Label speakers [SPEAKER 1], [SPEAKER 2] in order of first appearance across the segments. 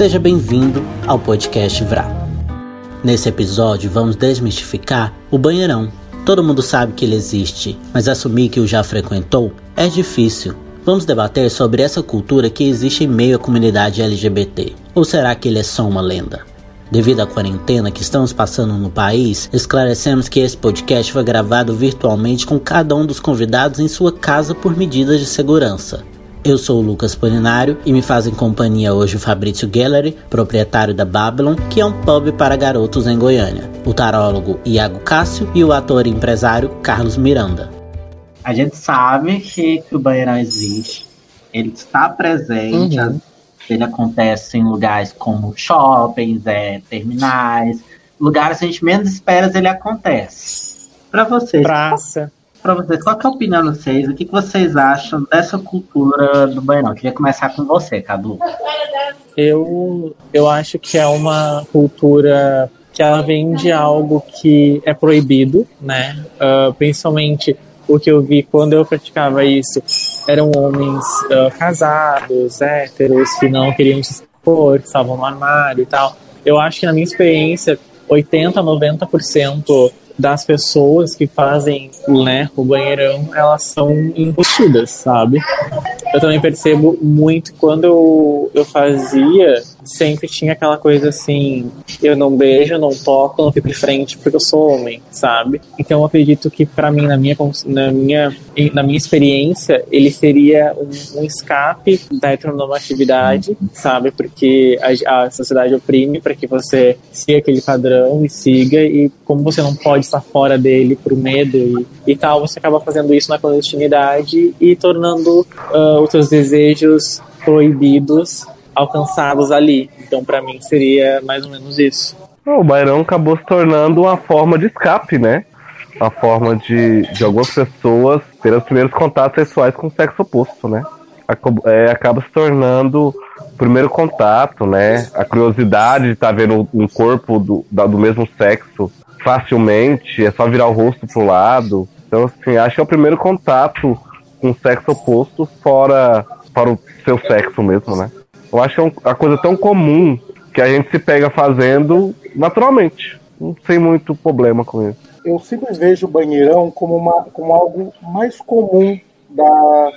[SPEAKER 1] Seja bem-vindo ao podcast Vrá. Nesse episódio vamos desmistificar o banheirão. Todo mundo sabe que ele existe, mas assumir que o já frequentou é difícil. Vamos debater sobre essa cultura que existe em meio à comunidade LGBT. Ou será que ele é só uma lenda? Devido à quarentena que estamos passando no país, esclarecemos que esse podcast foi gravado virtualmente com cada um dos convidados em sua casa por medidas de segurança. Eu sou o Lucas Polinário e me fazem companhia hoje o Fabrício Gallery, proprietário da Babylon, que é um pub para garotos em Goiânia, o tarólogo Iago Cássio e o ator e empresário Carlos Miranda.
[SPEAKER 2] A gente sabe que, que o banheirão existe, ele está presente, uhum. Ele acontece em lugares como shoppings, é, terminais, lugares que a gente menos espera ele acontece. Para vocês.
[SPEAKER 3] Praça.
[SPEAKER 2] Para vocês, qual é a opinião de vocês? O que, que vocês acham dessa cultura do? Eu queria começar com você, Cadu.
[SPEAKER 3] Eu, eu acho que é uma cultura que ela vem de algo que é proibido, né? Uh, principalmente o que eu vi quando eu praticava isso eram homens uh, casados, héteros, que não queriam se expor, que estavam no armário e tal. Eu acho que na minha experiência, 80, 90% das pessoas que fazem né, o banheirão, elas são embutidas, sabe? Eu também percebo muito quando eu, eu fazia sempre tinha aquela coisa assim: eu não beijo, não toco, não fico de frente porque eu sou homem, sabe? Então eu acredito que para mim, na minha, na, minha, na minha experiência, ele seria um, um escape da heteronormatividade, sabe? Porque a, a sociedade oprime para que você siga aquele padrão e siga, e como você não pode estar fora dele por medo e, e tal, você acaba fazendo isso na clandestinidade e tornando uh, os seus desejos proibidos alcançados ali. Então, para mim, seria mais ou menos isso.
[SPEAKER 4] O Bairão acabou se tornando uma forma de escape, né? Uma forma de, de algumas pessoas ter os primeiros contatos sexuais com o sexo oposto, né? É, acaba se tornando o primeiro contato, né? A curiosidade de estar tá vendo um corpo do, do mesmo sexo facilmente, é só virar o rosto pro lado. Então, assim, acho que é o primeiro contato com o sexo oposto fora, fora o seu sexo mesmo, né? Eu acho que é uma coisa tão comum que a gente se pega fazendo naturalmente. Não tem muito problema com isso.
[SPEAKER 5] Eu sempre vejo o banheirão como, uma, como algo mais comum da,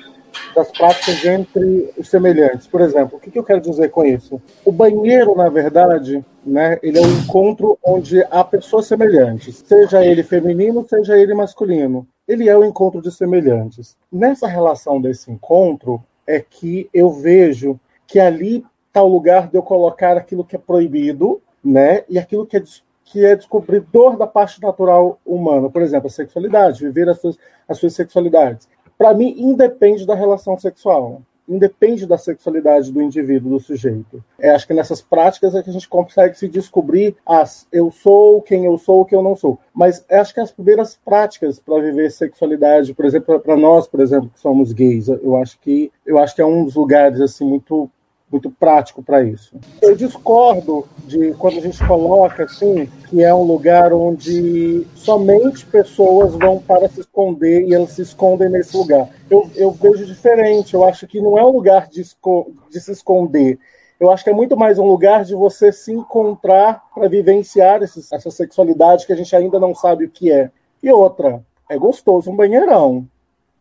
[SPEAKER 5] das práticas entre os semelhantes. Por exemplo, o que, que, eu quero dizer com isso? O banheiro, na verdade, né, ele é um encontro onde há pessoas semelhantes, seja ele feminino, seja ele masculino. Ele é o um encontro de semelhantes. Nessa relação desse encontro é que eu vejo que ali está o lugar de eu colocar aquilo que é proibido, né? E aquilo que é, que é descobridor da parte natural humana. Por exemplo, a sexualidade, viver as suas, as suas sexualidades. Para mim, independe da relação sexual. Independe da sexualidade do indivíduo, do sujeito. É, acho que nessas práticas é que a gente consegue se descobrir as eu sou, quem eu sou, o que eu não sou. Mas acho que as primeiras práticas para viver sexualidade, por exemplo, para nós, por exemplo, que somos gays, eu acho que eu acho que é um dos lugares assim muito muito prático para isso. Eu discordo de quando a gente coloca assim que é um lugar onde somente pessoas vão para se esconder e elas se escondem nesse lugar. Eu, eu vejo diferente. Eu acho que não é um lugar de, de se esconder. Eu acho que é muito mais um lugar de você se encontrar para vivenciar esses, essa sexualidade que a gente ainda não sabe o que é. E outra, é gostoso um banheirão,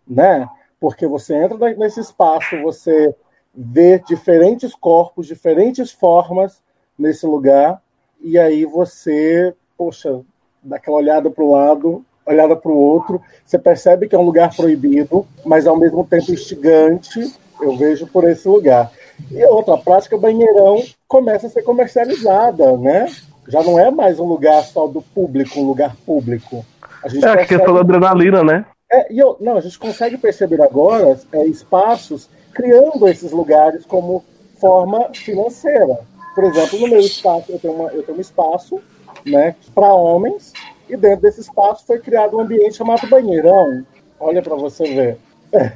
[SPEAKER 5] né? Porque você entra nesse espaço, você ver diferentes corpos, diferentes formas nesse lugar, e aí você, poxa, dá aquela olhada para o lado, olhada para o outro, você percebe que é um lugar proibido, mas ao mesmo tempo instigante, eu vejo por esse lugar. E outra prática, banheirão começa a ser comercializada, né? Já não é mais um lugar só do público, um lugar público.
[SPEAKER 4] A gente é a questão da adrenalina, né?
[SPEAKER 5] É, e eu, não, a gente consegue perceber agora é, espaços criando esses lugares como forma financeira. Por exemplo, no meu espaço, eu tenho, uma, eu tenho um espaço né, para homens, e dentro desse espaço foi criado um ambiente chamado banheirão. Olha para você ver. É.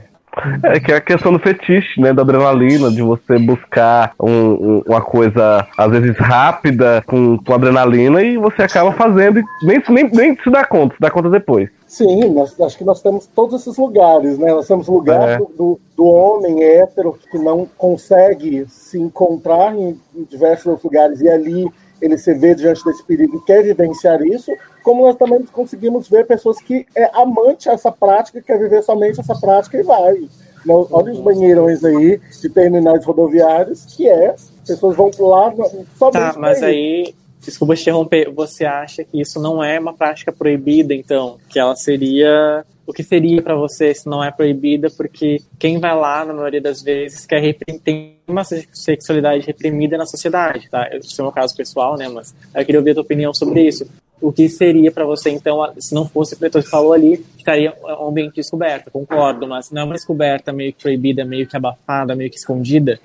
[SPEAKER 4] É que é a questão do fetiche, né? Da adrenalina, de você buscar um, um, uma coisa, às vezes, rápida, com, com adrenalina, e você acaba fazendo e nem, nem, nem se dá conta, se dá conta depois.
[SPEAKER 5] Sim, nós, acho que nós temos todos esses lugares, né? Nós temos o lugar é. do, do, homem hétero que não consegue se encontrar em, em diversos lugares e ali ele se vê diante desse perigo e quer vivenciar isso, como nós também conseguimos ver pessoas que é amante essa prática, quer viver somente essa prática e vai. Olha os banheirões aí de terminais rodoviários, que é, pessoas vão lá somente
[SPEAKER 3] Tá, mas aí, desculpa te interromper, você acha que isso não é uma prática proibida, então? Que ela seria o que seria para você se não é proibida, porque quem vai lá, na maioria das vezes, quer tem uma sexualidade reprimida na sociedade, tá? Esse é o meu caso pessoal, né? Mas eu queria ouvir a tua opinião sobre isso. O que seria para você, então, se não fosse o que você falou ali, estaria um ambiente descoberto, concordo, mas não é uma descoberta meio que proibida, meio que abafada, meio que escondida?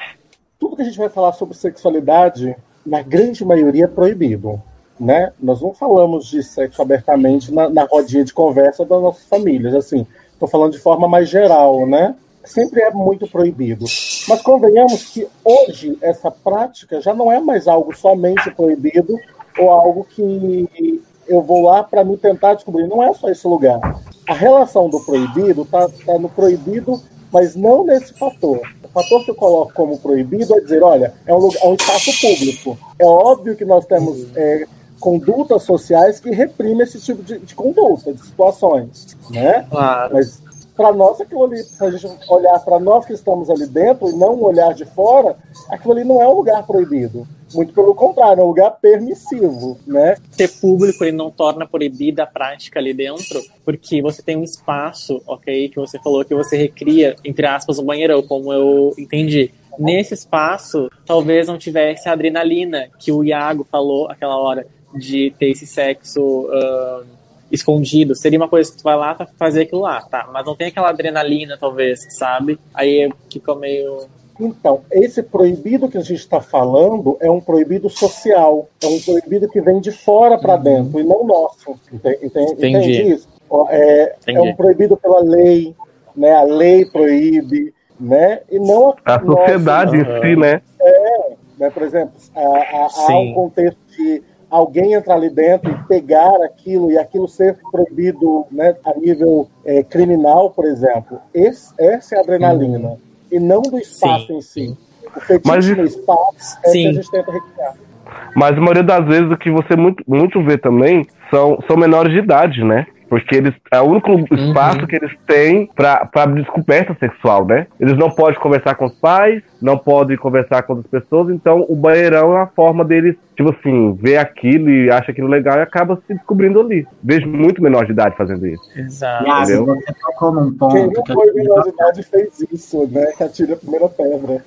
[SPEAKER 5] Tudo que a gente vai falar sobre sexualidade, na grande maioria, é proibido né? Nós não falamos de sexo abertamente na, na rodinha de conversa das nossas famílias, assim. Estou falando de forma mais geral, né? Sempre é muito proibido. Mas convenhamos que hoje essa prática já não é mais algo somente proibido ou algo que eu vou lá para me tentar descobrir. Não é só esse lugar. A relação do proibido está tá no proibido, mas não nesse fator. O fator que eu coloco como proibido é dizer, olha, é um, lugar, é um espaço público. É óbvio que nós temos é, condutas sociais que reprimem esse tipo de, de conduta, de situações, né? Claro. Mas para nós aquilo ali, se a gente olhar para nós que estamos ali dentro e não olhar de fora, aquilo ali não é um lugar proibido. Muito pelo contrário, é um lugar permissivo, né?
[SPEAKER 3] Ter público ele não torna proibida a prática ali dentro, porque você tem um espaço, ok, que você falou que você recria, entre aspas, um banheirão, como eu entendi. Nesse espaço, talvez não tivesse a adrenalina que o Iago falou aquela hora de ter esse sexo uh, escondido. Seria uma coisa que tu vai lá pra fazer aquilo lá, tá? Mas não tem aquela adrenalina, talvez, sabe? Aí fica meio.
[SPEAKER 5] Então, esse proibido que a gente está falando é um proibido social, é um proibido que vem de fora para uhum. dentro e não nosso. Entende, entende, entende isso? É, é, um proibido pela lei, né? A lei proíbe, né? E não
[SPEAKER 4] a, a sociedade nossa, em si, né?
[SPEAKER 5] É, né? Por exemplo, há, há um contexto de alguém entrar ali dentro e pegar aquilo e aquilo ser proibido né, a nível é, criminal, por exemplo, esse, essa é a adrenalina. Uhum. E não do espaço sim, em si. O fetiche Mas, no espaço é sim. que a gente tenta recriar.
[SPEAKER 4] Mas a maioria das vezes o que você muito, muito vê também são, são menores de idade, né? Porque eles é o único espaço uhum. que eles têm para descoberta sexual, né? Eles não podem conversar com os pais, não podem conversar com outras pessoas, então o banheirão é a forma deles, tipo assim, ver aquilo e acha aquilo legal e acaba se descobrindo ali. Vejo muito menor de idade fazendo isso.
[SPEAKER 3] Exato.
[SPEAKER 2] Entendeu? Você tocou num ponto.
[SPEAKER 5] Quem não foi menor de idade fez isso, né? Que atira a primeira pedra.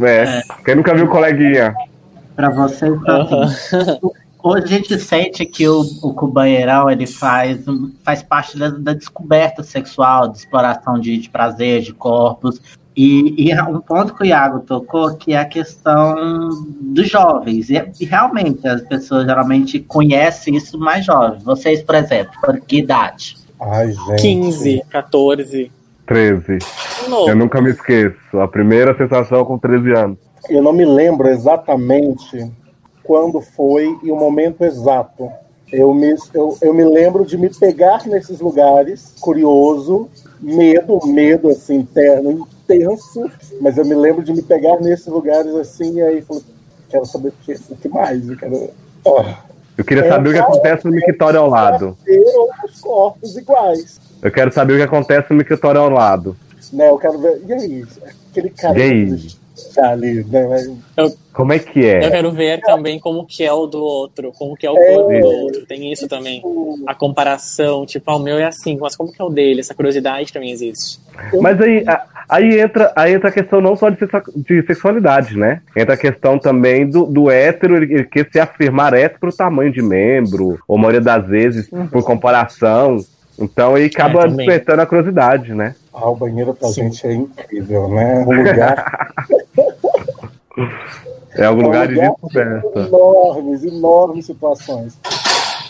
[SPEAKER 4] É. é. Quem nunca viu o coleguinha?
[SPEAKER 2] Pra vocês, uhum. Hoje a gente sente que o, o cubanheirão ele faz, faz parte da, da descoberta sexual, de exploração de, de prazer, de corpos. E, e, um ponto que o Iago tocou, que é a questão dos jovens. E, e, realmente, as pessoas geralmente conhecem isso mais jovens. Vocês, por exemplo, por que idade?
[SPEAKER 5] Ai, gente.
[SPEAKER 3] 15, 14.
[SPEAKER 4] 13. Eu nunca me esqueço. A primeira sensação com 13 anos.
[SPEAKER 5] Eu não me lembro exatamente quando foi e o momento exato. Eu me, eu, eu me lembro de me pegar nesses lugares, curioso, medo, medo assim, interno, intenso, mas eu me lembro de me pegar nesses lugares assim, e aí falei, quero saber o que, o que mais, eu quero. Oh.
[SPEAKER 4] Eu queria é, saber o que acontece no mictório ao lado.
[SPEAKER 5] outros corpos iguais.
[SPEAKER 4] Eu quero saber o que acontece no mictório ao lado.
[SPEAKER 5] Né, eu quero ver. E aí? Aquele cara.
[SPEAKER 4] E aí?
[SPEAKER 5] Ali, né?
[SPEAKER 3] Eu,
[SPEAKER 4] como é que é?
[SPEAKER 3] Eu quero ver também como que é o do outro, como que é o é, corpo do outro. Tem isso também. A comparação, tipo, ah, o meu é assim, mas como que é o dele? Essa curiosidade também existe.
[SPEAKER 4] Mas aí, aí, entra, aí entra a questão não só de, de sexualidade, né? Entra a questão também do, do hétero, ele quer se afirmar hétero pro tamanho de membro, ou a maioria das vezes, uhum. por comparação. Então aí acaba é, despertando a curiosidade, né?
[SPEAKER 5] Ah, o banheiro pra Sim. gente é incrível, né? Um lugar.
[SPEAKER 4] é um lugar, é um lugar de descoberta.
[SPEAKER 5] Enormes, enormes situações.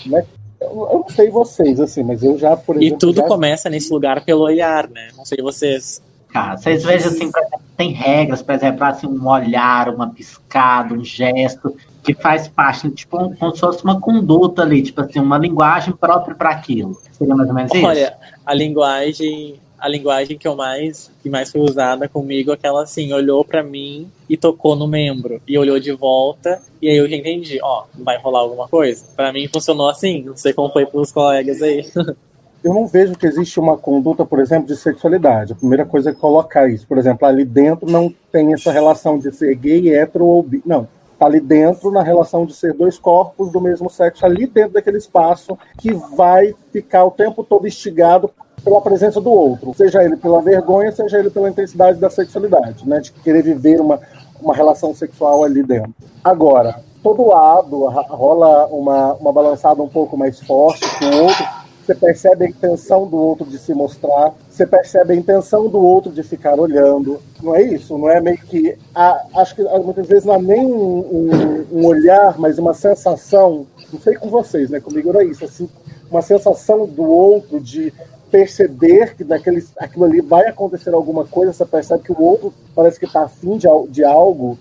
[SPEAKER 5] Né? Eu, eu não sei vocês, assim, mas eu já, por exemplo.
[SPEAKER 3] E tudo
[SPEAKER 5] já...
[SPEAKER 3] começa nesse lugar pelo olhar, né? Não sei vocês.
[SPEAKER 2] explicar. Vocês vejam assim, tem regras, por exemplo, assim, um olhar, uma piscada, um gesto, que faz parte, tipo, como se fosse uma conduta ali, tipo assim, uma linguagem própria para aquilo. Seria mais ou menos isso?
[SPEAKER 3] Olha, a linguagem a linguagem que eu mais que mais foi usada comigo, aquela assim, olhou para mim e tocou no membro e olhou de volta e aí eu já entendi, ó, vai rolar alguma coisa. Para mim funcionou assim, não sei como foi para os colegas aí.
[SPEAKER 5] Eu não vejo que existe uma conduta, por exemplo, de sexualidade. A primeira coisa é colocar isso. Por exemplo, ali dentro não tem essa relação de ser gay, hétero ou bi. Não está ali dentro na relação de ser dois corpos do mesmo sexo, ali dentro daquele espaço que vai ficar o tempo todo instigado pela presença do outro, seja ele pela vergonha, seja ele pela intensidade da sexualidade, né, de querer viver uma, uma relação sexual ali dentro. Agora, todo lado rola uma, uma balançada um pouco mais forte com o outro, você percebe a intenção do outro de se mostrar, você percebe a intenção do outro de ficar olhando. Não é isso? Não é meio que. A, acho que muitas vezes não é nem um, um, um, olhar, mas uma sensação. Não sei com vocês, né? Comigo era isso. Assim, uma sensação do outro de perceber que daquele, aquilo ali vai acontecer alguma coisa, você percebe que o outro parece que está afim de, de algo.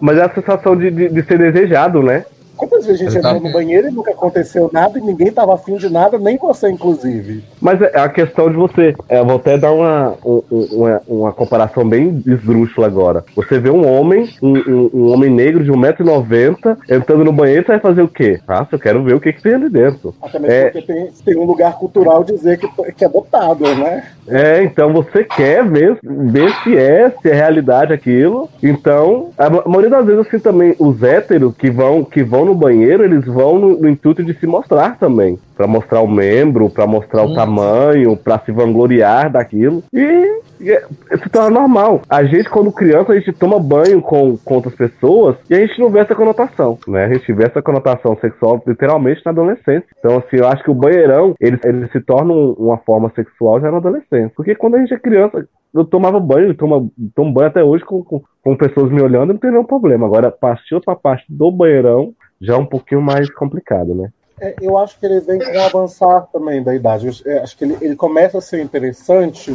[SPEAKER 4] Mas é a sensação de, de, de ser desejado, né?
[SPEAKER 5] Quantas vezes a gente entrou no banheiro e nunca aconteceu nada e ninguém tava afim de nada, nem você, inclusive.
[SPEAKER 4] Mas é a questão de você. É, vou até dar uma, uma, uma comparação bem esdrúxula agora. Você vê um homem, um, um, um homem negro de 1,90m, entrando no banheiro, você vai fazer o quê? Ah, eu quero ver o que, que tem ali dentro.
[SPEAKER 5] Até mesmo é... porque tem, tem um lugar cultural dizer que, que é dotado, né?
[SPEAKER 4] É, então você quer ver, ver se é, se é realidade aquilo. Então, a maioria das vezes, assim, também, os héteros que vão, que vão no banheiro, eles vão no, no intuito de se mostrar também. para mostrar o membro, para mostrar hum. o tamanho, para se vangloriar daquilo. E, é, se torna normal. A gente, quando criança, a gente toma banho com, com outras pessoas e a gente não vê essa conotação, né? A gente vê essa conotação sexual literalmente na adolescência. Então, assim, eu acho que o banheirão, ele, ele se torna uma forma sexual já na adolescência. Porque quando a gente é criança, eu tomava banho, tomo, tomo banho até hoje com, com, com pessoas me olhando, não tem nenhum problema. Agora, partiu pra parte do banheirão, já é um pouquinho mais complicado, né?
[SPEAKER 5] É, eu acho que ele vem com o avançar também da idade. Eu, acho que ele, ele, começa a ser interessante,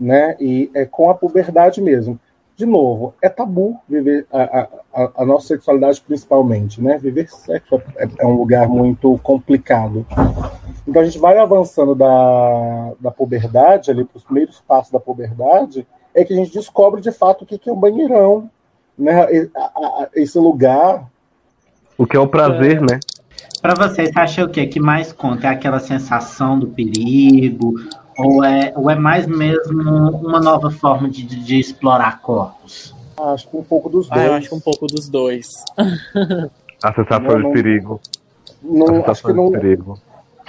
[SPEAKER 5] né? E é com a puberdade mesmo. De novo, é tabu viver a, a, a nossa sexualidade principalmente, né? Viver sexo é, é, um lugar muito complicado. Então a gente vai avançando da, da puberdade, ali para os primeiros passos da puberdade, é que a gente descobre de fato o que, que é um banheirão, né? Esse lugar
[SPEAKER 4] o que é o prazer, é. né?
[SPEAKER 2] Para vocês, você acha o quê? Que mais conta? É aquela sensação do perigo? Ou é, ou é mais mesmo uma nova forma de, de explorar corpos?
[SPEAKER 5] Acho que um pouco dos dois.
[SPEAKER 3] Ah, eu acho que um pouco dos dois.
[SPEAKER 4] A sensação não, de perigo.
[SPEAKER 5] Não, acho que não, perigo.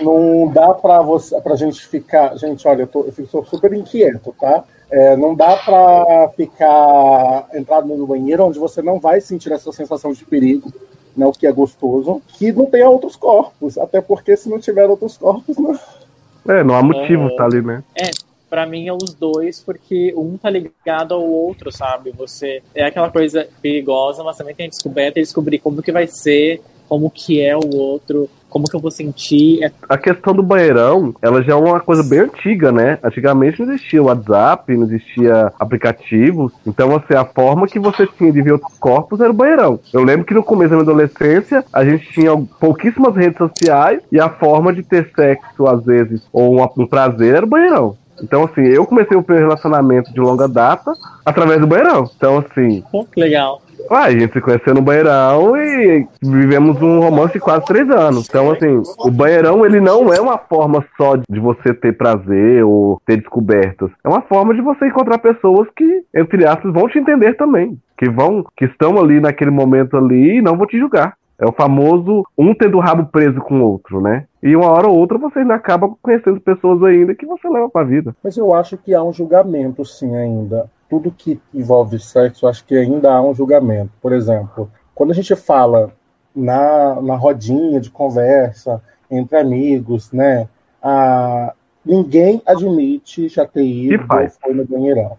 [SPEAKER 5] não dá para você, pra gente ficar. Gente, olha, eu, tô, eu fico super inquieto, tá? É, não dá para ficar entrado no banheiro onde você não vai sentir essa sensação de perigo né, o que é gostoso, que não tenha outros corpos. Até porque se não tiver outros corpos, não.
[SPEAKER 4] É, não há motivo é, tá ali, né?
[SPEAKER 3] É, para mim é os dois, porque um tá ligado ao outro, sabe? Você é aquela coisa perigosa, mas também tem a descoberta e descobrir como que vai ser, como que é o outro, como que eu vou sentir. É
[SPEAKER 4] a questão do banheirão, ela já é uma coisa bem antiga, né? Antigamente não existia WhatsApp, não existia aplicativos. Então, assim, a forma que você tinha de ver outros corpos era o banheirão. Eu lembro que no começo da minha adolescência, a gente tinha pouquíssimas redes sociais e a forma de ter sexo, às vezes, ou um, um prazer era o banheirão. Então, assim, eu comecei o meu relacionamento de longa data através do banheirão. Então, assim.
[SPEAKER 3] Pô, que legal.
[SPEAKER 4] Ah, a gente se conheceu no banheirão e vivemos um romance de quase três anos. Então, assim, o banheirão, ele não é uma forma só de você ter prazer ou ter descobertas. É uma forma de você encontrar pessoas que, entre aspas, vão te entender também. Que vão, que estão ali naquele momento ali e não vão te julgar. É o famoso um tendo o rabo preso com o outro, né? E uma hora ou outra você ainda acaba conhecendo pessoas ainda que você leva pra vida.
[SPEAKER 5] Mas eu acho que há um julgamento, sim, ainda tudo que envolve sexo, acho que ainda há um julgamento. Por exemplo, quando a gente fala na, na rodinha de conversa entre amigos, né? A, ninguém admite já ter ido ou foi no banheirão.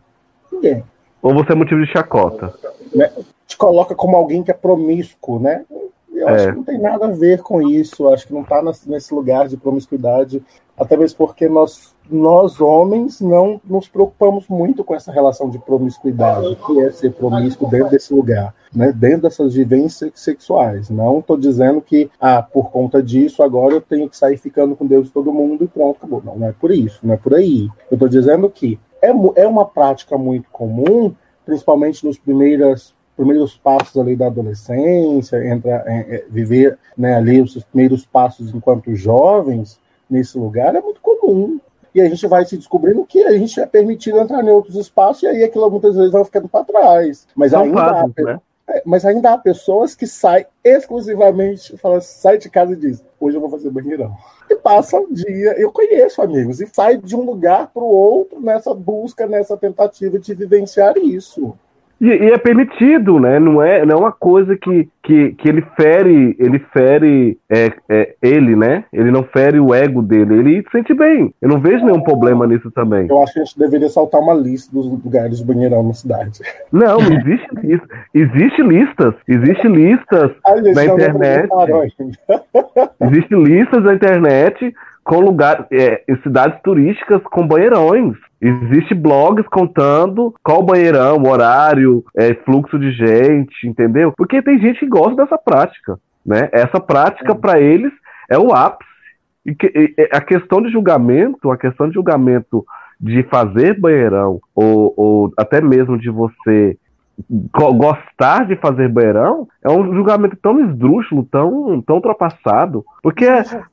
[SPEAKER 5] Ninguém.
[SPEAKER 4] Ou você é motivo de chacota.
[SPEAKER 5] Né? Te coloca como alguém que é promíscuo, né? Eu é. acho que não tem nada a ver com isso. Acho que não está nesse lugar de promiscuidade. Até mesmo porque nós nós homens não nos preocupamos muito com essa relação de promiscuidade, que é ser promíscuo dentro desse lugar, né, dentro dessas vivências sexuais. Não estou dizendo que, ah, por conta disso, agora eu tenho que sair ficando com Deus e todo mundo e pronto, acabou. Não, não é por isso, não é por aí. Eu estou dizendo que é, é uma prática muito comum, principalmente nos primeiros primeiros passos ali da adolescência, entra, é, é, viver né, ali os primeiros passos enquanto jovens nesse lugar é muito comum e a gente vai se descobrindo que a gente é permitido entrar em outros espaços e aí aquilo muitas vezes vai ficando para trás. Mas Não ainda, há, né? É, mas ainda há pessoas que saem exclusivamente, falam, sai de casa e diz, hoje eu vou fazer banheirão. E passa um dia, eu conheço amigos, e sai de um lugar para o outro nessa busca, nessa tentativa de vivenciar isso.
[SPEAKER 4] E, e, é permitido, né? Não é, não é uma coisa que, que, que ele fere, ele fere é, é, ele, né? Ele não fere o ego dele, ele se sente bem. Eu não vejo nenhum problema nisso também.
[SPEAKER 5] Eu acho que a gente deveria saltar uma lista dos lugares de banheirão na cidade.
[SPEAKER 4] Não, não existe lista. Existe listas. Existe listas na internet. Existe listas na internet com lugar, é, em cidades turísticas com banheirões. Existe blogs contando qual banheirão, horário, é, fluxo de gente, entendeu? Porque tem gente que gosta dessa prática, né? Essa prática é. para eles é o ápice. E, que, e a questão de julgamento, a questão de julgamento de fazer banheirão ou, ou até mesmo de você gostar de fazer banheirão é um julgamento tão esdrúxulo, tão, tão ultrapassado. Porque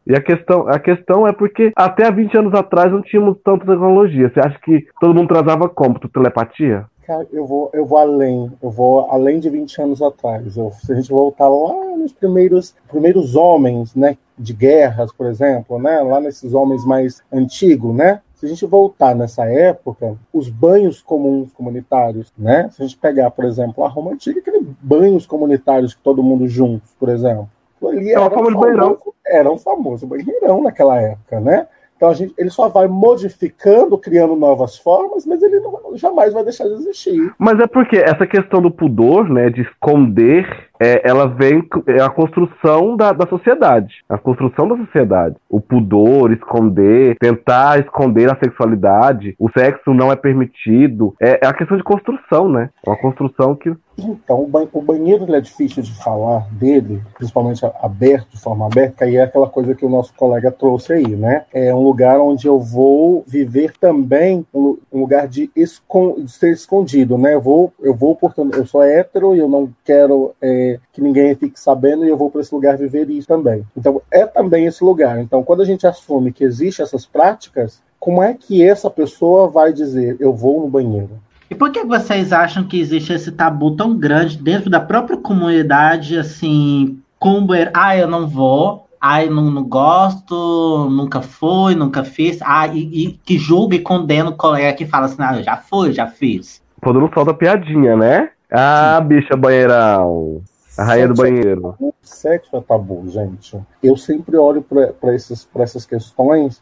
[SPEAKER 4] e a questão, a questão é porque até há 20 anos atrás não tínhamos tanta tecnologia. Você acha que todo mundo trazava como? Telepatia?
[SPEAKER 5] Cara, eu vou, eu vou além, eu vou além de 20 anos atrás. Eu, se a gente voltar lá nos primeiros, primeiros homens, né, de guerras, por exemplo, né, lá nesses homens mais antigos, né, se a gente voltar nessa época, os banhos comuns comunitários, né? Se a gente pegar, por exemplo, a Roma Antiga, aqueles banhos comunitários que todo mundo juntos, por exemplo. Ali é era, um famoso, era um famoso banheirão naquela época, né? Então a gente, ele só vai modificando, criando novas formas, mas ele não, jamais vai deixar de existir.
[SPEAKER 4] Mas é porque essa questão do pudor, né, de esconder é, ela vem é a construção da, da sociedade. A construção da sociedade. O pudor, esconder, tentar esconder a sexualidade, o sexo não é permitido. É, é a questão de construção, né? É uma construção que.
[SPEAKER 5] Então, o, banheiro é difícil de falar dele, principalmente aberto, de forma aberta, e é aquela coisa que o nosso colega trouxe aí, né? É um lugar onde eu vou viver também um, lugar de, escon de, ser escondido, né? Eu vou, eu vou, portanto, eu sou hétero e eu não quero. É, que ninguém fique sabendo e eu vou para esse lugar viver isso também. Então, é também esse lugar. Então, quando a gente assume que existem essas práticas, como é que essa pessoa vai dizer eu vou no banheiro?
[SPEAKER 2] E por que vocês acham que existe esse tabu tão grande dentro da própria comunidade, assim, com o banheiro? Ah, eu não vou, ai, não, não gosto, nunca fui, nunca fiz, ah, e, e que julga e condena o colega que fala assim, ah, eu já fui, já fiz.
[SPEAKER 4] Quando não solta piadinha, né? Ah, Sim. bicha banheirão. A rainha do banheiro.
[SPEAKER 5] Sexo é tabu, gente. Eu sempre olho para essas questões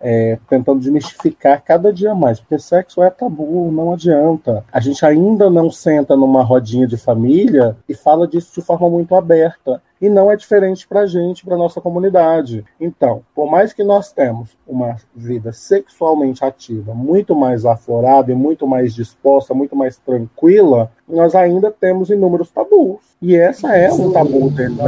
[SPEAKER 5] é, tentando desmistificar cada dia mais, porque sexo é tabu, não adianta. A gente ainda não senta numa rodinha de família e fala disso de forma muito aberta e não é diferente para a gente, para nossa comunidade. Então, por mais que nós temos uma vida sexualmente ativa, muito mais aflorada e muito mais disposta, muito mais tranquila, nós ainda temos inúmeros tabus. E essa é um tabu dentro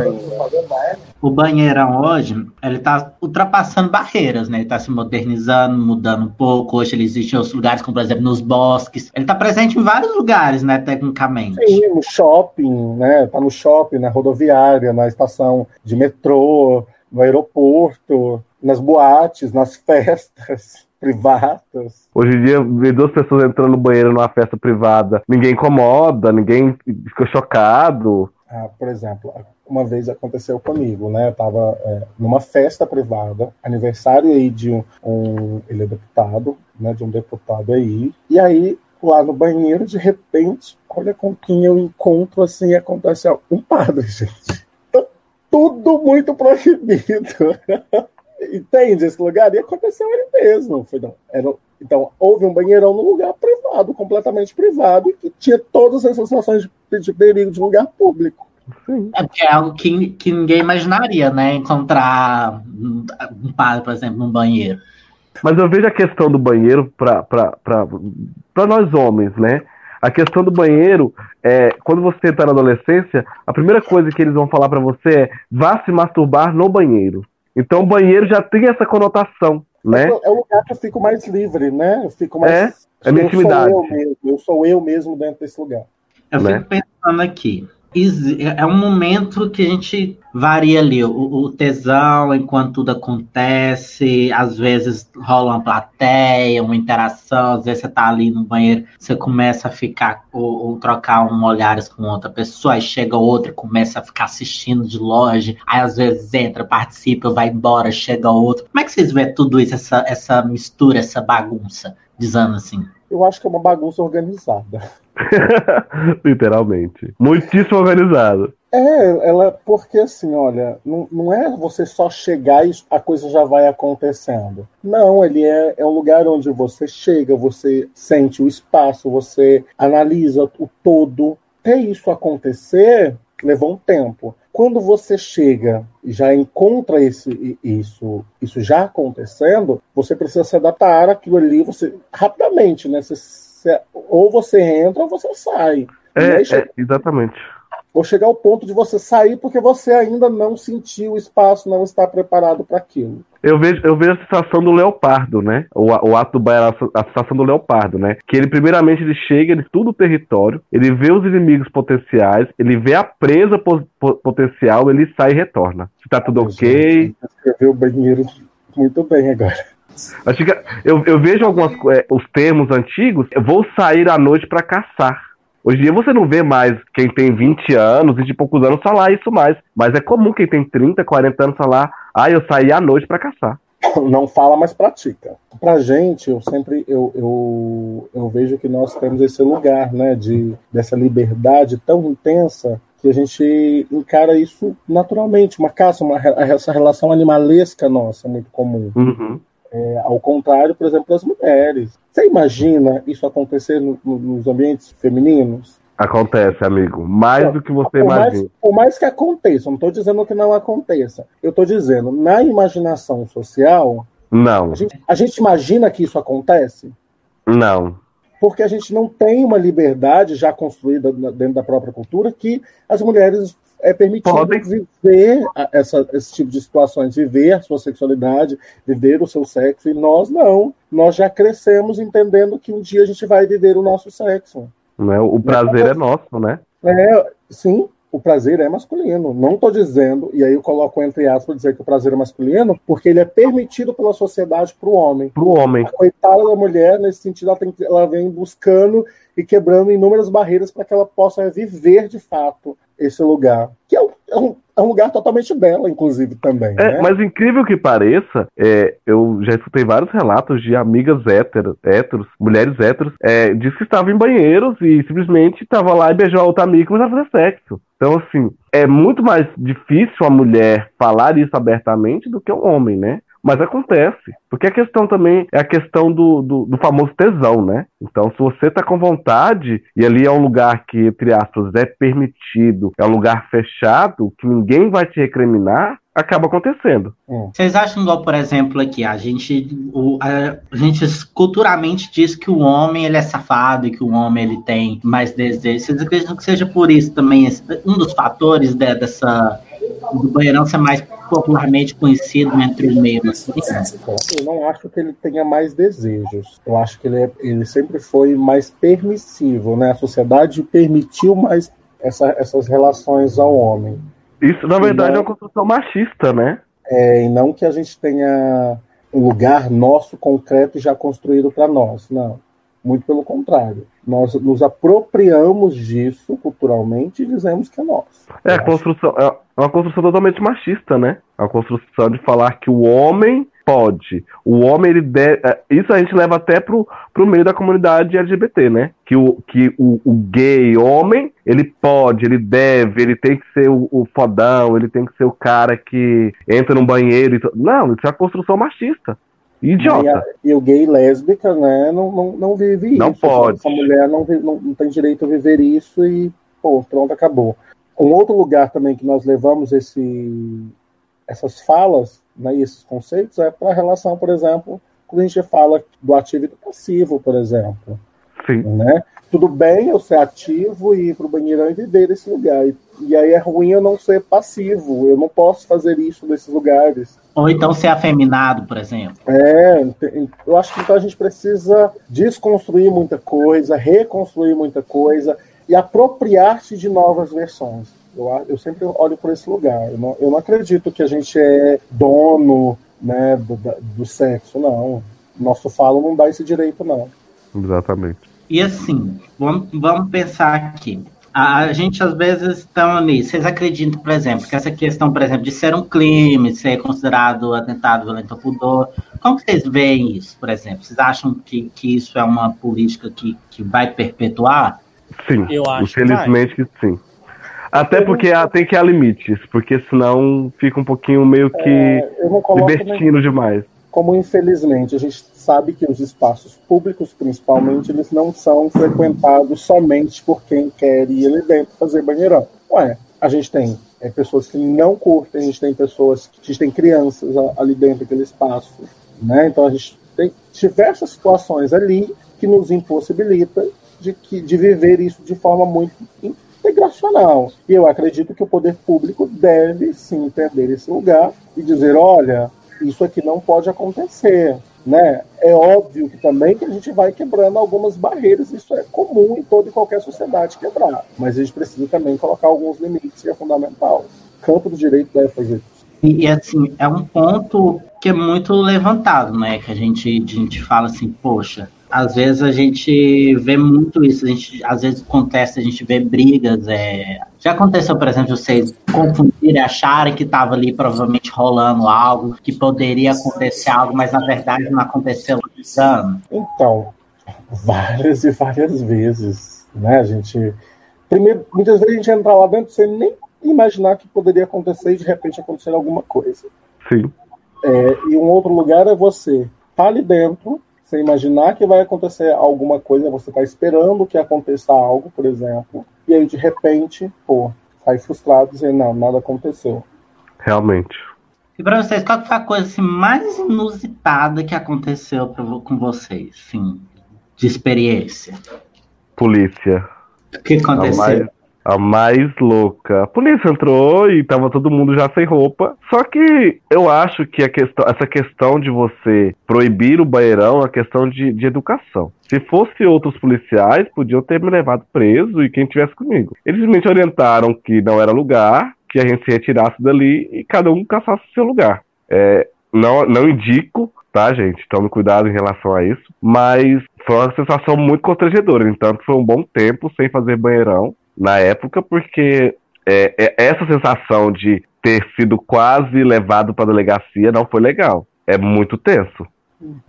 [SPEAKER 2] O banheirão hoje, ele está ultrapassando barreiras, né? Ele está se modernizando, mudando um pouco. Hoje ele existe em outros lugares, como por exemplo nos bosques. Ele está presente em vários lugares, né? Tecnicamente.
[SPEAKER 5] Sim, no shopping, né? Tá no shopping, na rodoviária, na estação de metrô, no aeroporto, nas boates, nas festas privadas.
[SPEAKER 4] Hoje em dia, ver duas pessoas entrando no banheiro numa festa privada, ninguém incomoda, ninguém fica chocado.
[SPEAKER 5] Ah, por exemplo, uma vez aconteceu comigo, né? Eu tava é, numa festa privada, aniversário aí de um, um, ele é deputado, né? De um deputado aí, e aí lá no banheiro, de repente, olha com quem eu encontro assim, acontece ó, um padre, gente tudo muito proibido. Entende esse lugar? E aconteceu ali mesmo. Foi, não, era, então, houve um banheirão no lugar privado, completamente privado, que tinha todas as sensações de, de perigo de lugar público.
[SPEAKER 2] Sim. É porque é algo que, que ninguém imaginaria, né? Encontrar um padre, por exemplo, num banheiro.
[SPEAKER 4] Mas eu vejo a questão do banheiro para nós homens, né? A questão do banheiro, é, quando você está na adolescência, a primeira coisa que eles vão falar para você é vá se masturbar no banheiro. Então o banheiro já tem essa conotação, né?
[SPEAKER 5] É, o lugar que eu fico mais livre, né? Eu fico mais.
[SPEAKER 4] É, é minha intimidade.
[SPEAKER 5] Sou eu, mesmo, eu sou eu mesmo dentro desse lugar.
[SPEAKER 2] Eu né? fico pensando aqui. É um momento que a gente varia ali o, o, tesão enquanto tudo acontece, às vezes rola uma plateia, uma interação, às vezes você tá ali no banheiro, você começa a ficar ou, ou trocar um olhares com outra pessoa, aí chega outra começa a ficar assistindo de longe, aí às vezes entra, participa, vai embora, chega outro. Como é que vocês veem tudo isso, essa, essa mistura, essa bagunça, dizendo assim?
[SPEAKER 5] Eu acho que é uma bagunça organizada.
[SPEAKER 4] Literalmente. Muitíssimo organizado.
[SPEAKER 5] É, ela, porque assim, olha, não, não é você só chegar e a coisa já vai acontecendo. Não, ele é, é um lugar onde você chega, você sente o espaço, você analisa o todo. Até isso acontecer, levou um tempo. Quando você chega e já encontra esse, isso, isso já acontecendo, você precisa se adaptar àquilo ali, você rapidamente, né? Você, você, ou você entra ou você sai.
[SPEAKER 4] É, é exatamente
[SPEAKER 5] ou chegar ao ponto de você sair porque você ainda não sentiu o espaço, não está preparado para aquilo.
[SPEAKER 4] Eu vejo, eu vejo a sensação do leopardo, né? O, o ato do Baiano, a sensação do leopardo, né? Que ele, primeiramente, ele chega, ele estuda o território, ele vê os inimigos potenciais, ele vê a presa po potencial, ele sai e retorna. Se tá tudo ok.
[SPEAKER 5] Escreveu o banheiro muito bem agora.
[SPEAKER 4] Eu, eu vejo alguns é, os termos antigos. Eu vou sair à noite para caçar. Hoje em dia você não vê mais quem tem 20 anos, e de poucos anos falar isso mais. Mas é comum quem tem 30, 40 anos falar, ah, eu saí à noite para caçar.
[SPEAKER 5] Não fala, mas pratica. Pra gente, eu sempre eu, eu, eu vejo que nós temos esse lugar, né, de, dessa liberdade tão intensa que a gente encara isso naturalmente, uma caça, uma, essa relação animalesca nossa, muito comum.
[SPEAKER 4] Uhum.
[SPEAKER 5] É, ao contrário, por exemplo, das mulheres. Você imagina isso acontecer no, no, nos ambientes femininos?
[SPEAKER 4] Acontece, amigo. Mais do que você imagina.
[SPEAKER 5] Mais, por mais que aconteça, não estou dizendo que não aconteça. Eu estou dizendo, na imaginação social.
[SPEAKER 4] Não.
[SPEAKER 5] A gente, a gente imagina que isso acontece?
[SPEAKER 4] Não
[SPEAKER 5] porque a gente não tem uma liberdade já construída dentro da própria cultura que as mulheres é permitido Podem. viver essa, esse tipo de situações, viver a sua sexualidade, viver o seu sexo, e nós não. Nós já crescemos entendendo que um dia a gente vai viver o nosso sexo.
[SPEAKER 4] Não é? O prazer é, é nosso, né?
[SPEAKER 5] É, sim, o prazer é masculino. Não estou dizendo, e aí eu coloco entre aspas dizer que o prazer é masculino, porque ele é permitido pela sociedade para o homem.
[SPEAKER 4] Para o homem.
[SPEAKER 5] A coitada da mulher, nesse sentido, ela, tem, ela vem buscando e quebrando inúmeras barreiras para que ela possa viver de fato esse lugar. Que é um, é um, é um lugar totalmente dela, inclusive, também.
[SPEAKER 4] É,
[SPEAKER 5] né?
[SPEAKER 4] Mas incrível que pareça, é, eu já escutei vários relatos de amigas héteros, héteros mulheres héteros, é, diz que estavam em banheiros e simplesmente estava lá e beijou a outra amiga e começou a fazer sexo. Então, assim, é muito mais difícil a mulher falar isso abertamente do que o homem, né? Mas acontece. Porque a questão também é a questão do, do, do, famoso tesão, né? Então, se você tá com vontade, e ali é um lugar que, entre aspas, é permitido, é um lugar fechado, que ninguém vai te recriminar, acaba acontecendo.
[SPEAKER 2] Hum. Vocês acham igual, por exemplo, aqui, a gente, o, a, a, gente culturalmente diz que o homem ele é safado e que o homem ele tem mais desejo. Vocês acreditam que seja por isso também um dos fatores de, dessa do banheirão ser mais popularmente conhecido entre o meio masculino?
[SPEAKER 5] Eu não acho que ele tenha mais desejos. Eu acho que ele, é, ele sempre foi mais permissivo, né? A sociedade permitiu mais essa, essas relações ao homem.
[SPEAKER 4] Isso, na verdade, não, é uma construção machista, né?
[SPEAKER 5] É, e não que a gente tenha um lugar nosso concreto já construído para nós, não. Muito pelo contrário. Nós nos apropriamos disso culturalmente e dizemos que é nosso.
[SPEAKER 4] É, a construção, é uma construção totalmente machista, né? A construção de falar que o homem pode. O homem, ele deve. É, isso a gente leva até pro, pro meio da comunidade LGBT, né? Que o, que o, o gay homem, ele pode, ele deve, ele tem que ser o, o fodão, ele tem que ser o cara que entra no banheiro e Não, isso é uma construção machista. Idiota. E, a,
[SPEAKER 5] e, o gay lésbica, né, não, não, não vive
[SPEAKER 4] não
[SPEAKER 5] isso.
[SPEAKER 4] Pode.
[SPEAKER 5] Essa mulher não, não, não tem direito a viver isso e, pô, pronto, acabou. Um outro lugar também que nós levamos esse, essas falas né, e esses conceitos é para a relação, por exemplo, quando a gente fala do ativo e do passivo, por exemplo.
[SPEAKER 4] Sim.
[SPEAKER 5] Né? Tudo bem eu ser ativo e ir para o banheirão e viver nesse lugar. E, e aí é ruim eu não ser passivo. Eu não posso fazer isso nesses lugares.
[SPEAKER 2] Ou então ser afeminado, por exemplo.
[SPEAKER 5] É, eu acho que então a gente precisa desconstruir muita coisa, reconstruir muita coisa e apropriar-se de novas versões. Eu, eu sempre olho por esse lugar. Eu não, eu não acredito que a gente é dono né, do, do sexo, não. Nosso falo não dá esse direito, não.
[SPEAKER 4] Exatamente.
[SPEAKER 2] E assim, vamos, vamos pensar aqui. A, a gente às vezes está nisso. Vocês acreditam, por exemplo, que essa questão, por exemplo, de ser um crime, ser considerado atentado violento ao pudor, como vocês veem isso, por exemplo? Vocês acham que, que isso é uma política que, que vai perpetuar?
[SPEAKER 4] Sim, eu acho infelizmente que, que sim. Até porque tem que há limites, porque senão fica um pouquinho meio que é, libertino demais.
[SPEAKER 5] Como infelizmente a gente sabe que os espaços públicos, principalmente, eles não são frequentados somente por quem quer ir ali dentro fazer banheirão. Ué, a gente tem é, pessoas que não curtem, a gente tem pessoas, que, a gente tem crianças ali dentro daquele espaço, né? Então a gente tem diversas situações ali que nos impossibilita de, que, de viver isso de forma muito integracional. E eu acredito que o poder público deve sim entender esse lugar e dizer, olha, isso aqui não pode acontecer. Né? É óbvio que também que a gente vai quebrando algumas barreiras, isso é comum em toda e qualquer sociedade quebrar. Mas a gente precisa também colocar alguns limites, e é fundamental. O campo do direito deve fazer isso.
[SPEAKER 2] E, assim, é um ponto que é muito levantado, né? Que a gente, a gente fala assim, poxa, às vezes a gente vê muito isso, a gente, às vezes acontece, a gente vê brigas. É... Já aconteceu, por exemplo, vocês confundirem, acharem que estava ali provavelmente rolando algo, que poderia acontecer algo, mas na verdade não aconteceu
[SPEAKER 5] nada? Então, várias e várias vezes, né? A gente. Primeiro, muitas vezes a gente entra lá dentro sem nem imaginar que poderia acontecer e de repente acontecer alguma coisa.
[SPEAKER 4] Sim.
[SPEAKER 5] É, e um outro lugar é você tá ali dentro, você imaginar que vai acontecer alguma coisa, você está esperando que aconteça algo, por exemplo, e aí de repente, pô, sai frustrado dizendo, não, nada aconteceu.
[SPEAKER 4] Realmente.
[SPEAKER 2] E para vocês, qual foi a coisa assim, mais inusitada que aconteceu pra, com vocês, sim, de experiência?
[SPEAKER 4] Polícia.
[SPEAKER 2] O que aconteceu?
[SPEAKER 4] A mais, louca. A polícia entrou e tava todo mundo já sem roupa. Só que eu acho que questão, essa questão de você proibir o banheirão é questão de, de educação. Se fosse outros policiais, podiam ter me levado preso e quem tivesse comigo. Eles simplesmente orientaram que não era lugar, que a gente se retirasse dali e cada um caçasse seu lugar. É, não, não indico, tá, gente? Tome cuidado em relação a isso. Mas foi uma sensação muito constrangedora. Então, foi um bom tempo sem fazer banheirão na época, porque é, é, essa sensação de ter sido quase levado para a delegacia não foi legal. É muito tenso.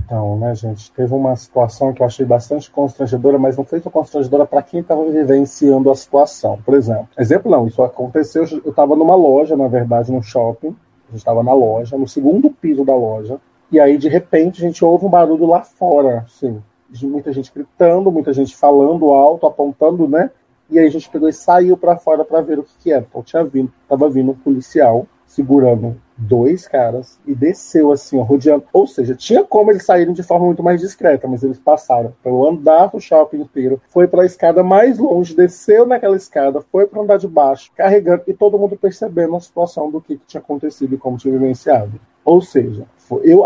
[SPEAKER 5] Então, né, gente, teve uma situação que eu achei bastante constrangedora, mas não foi tão constrangedora para quem estava vivenciando a situação. Por exemplo, exemplo não, isso aconteceu, eu estava numa loja, na verdade, no shopping, a gente estava na loja, no segundo piso da loja, e aí, de repente, a gente ouve um barulho lá fora, assim, de muita gente gritando, muita gente falando alto, apontando, né, e aí a gente pegou e saiu para fora para ver o que, que era. Então tinha vindo, tava vindo um policial segurando dois caras e desceu assim, ó, rodeando. Ou seja, tinha como eles saírem de forma muito mais discreta, mas eles passaram pelo andar do shopping inteiro, foi para a escada mais longe, desceu naquela escada, foi para andar de baixo, carregando e todo mundo percebendo a situação do que, que tinha acontecido e como tinha vivenciado. Ou seja, eu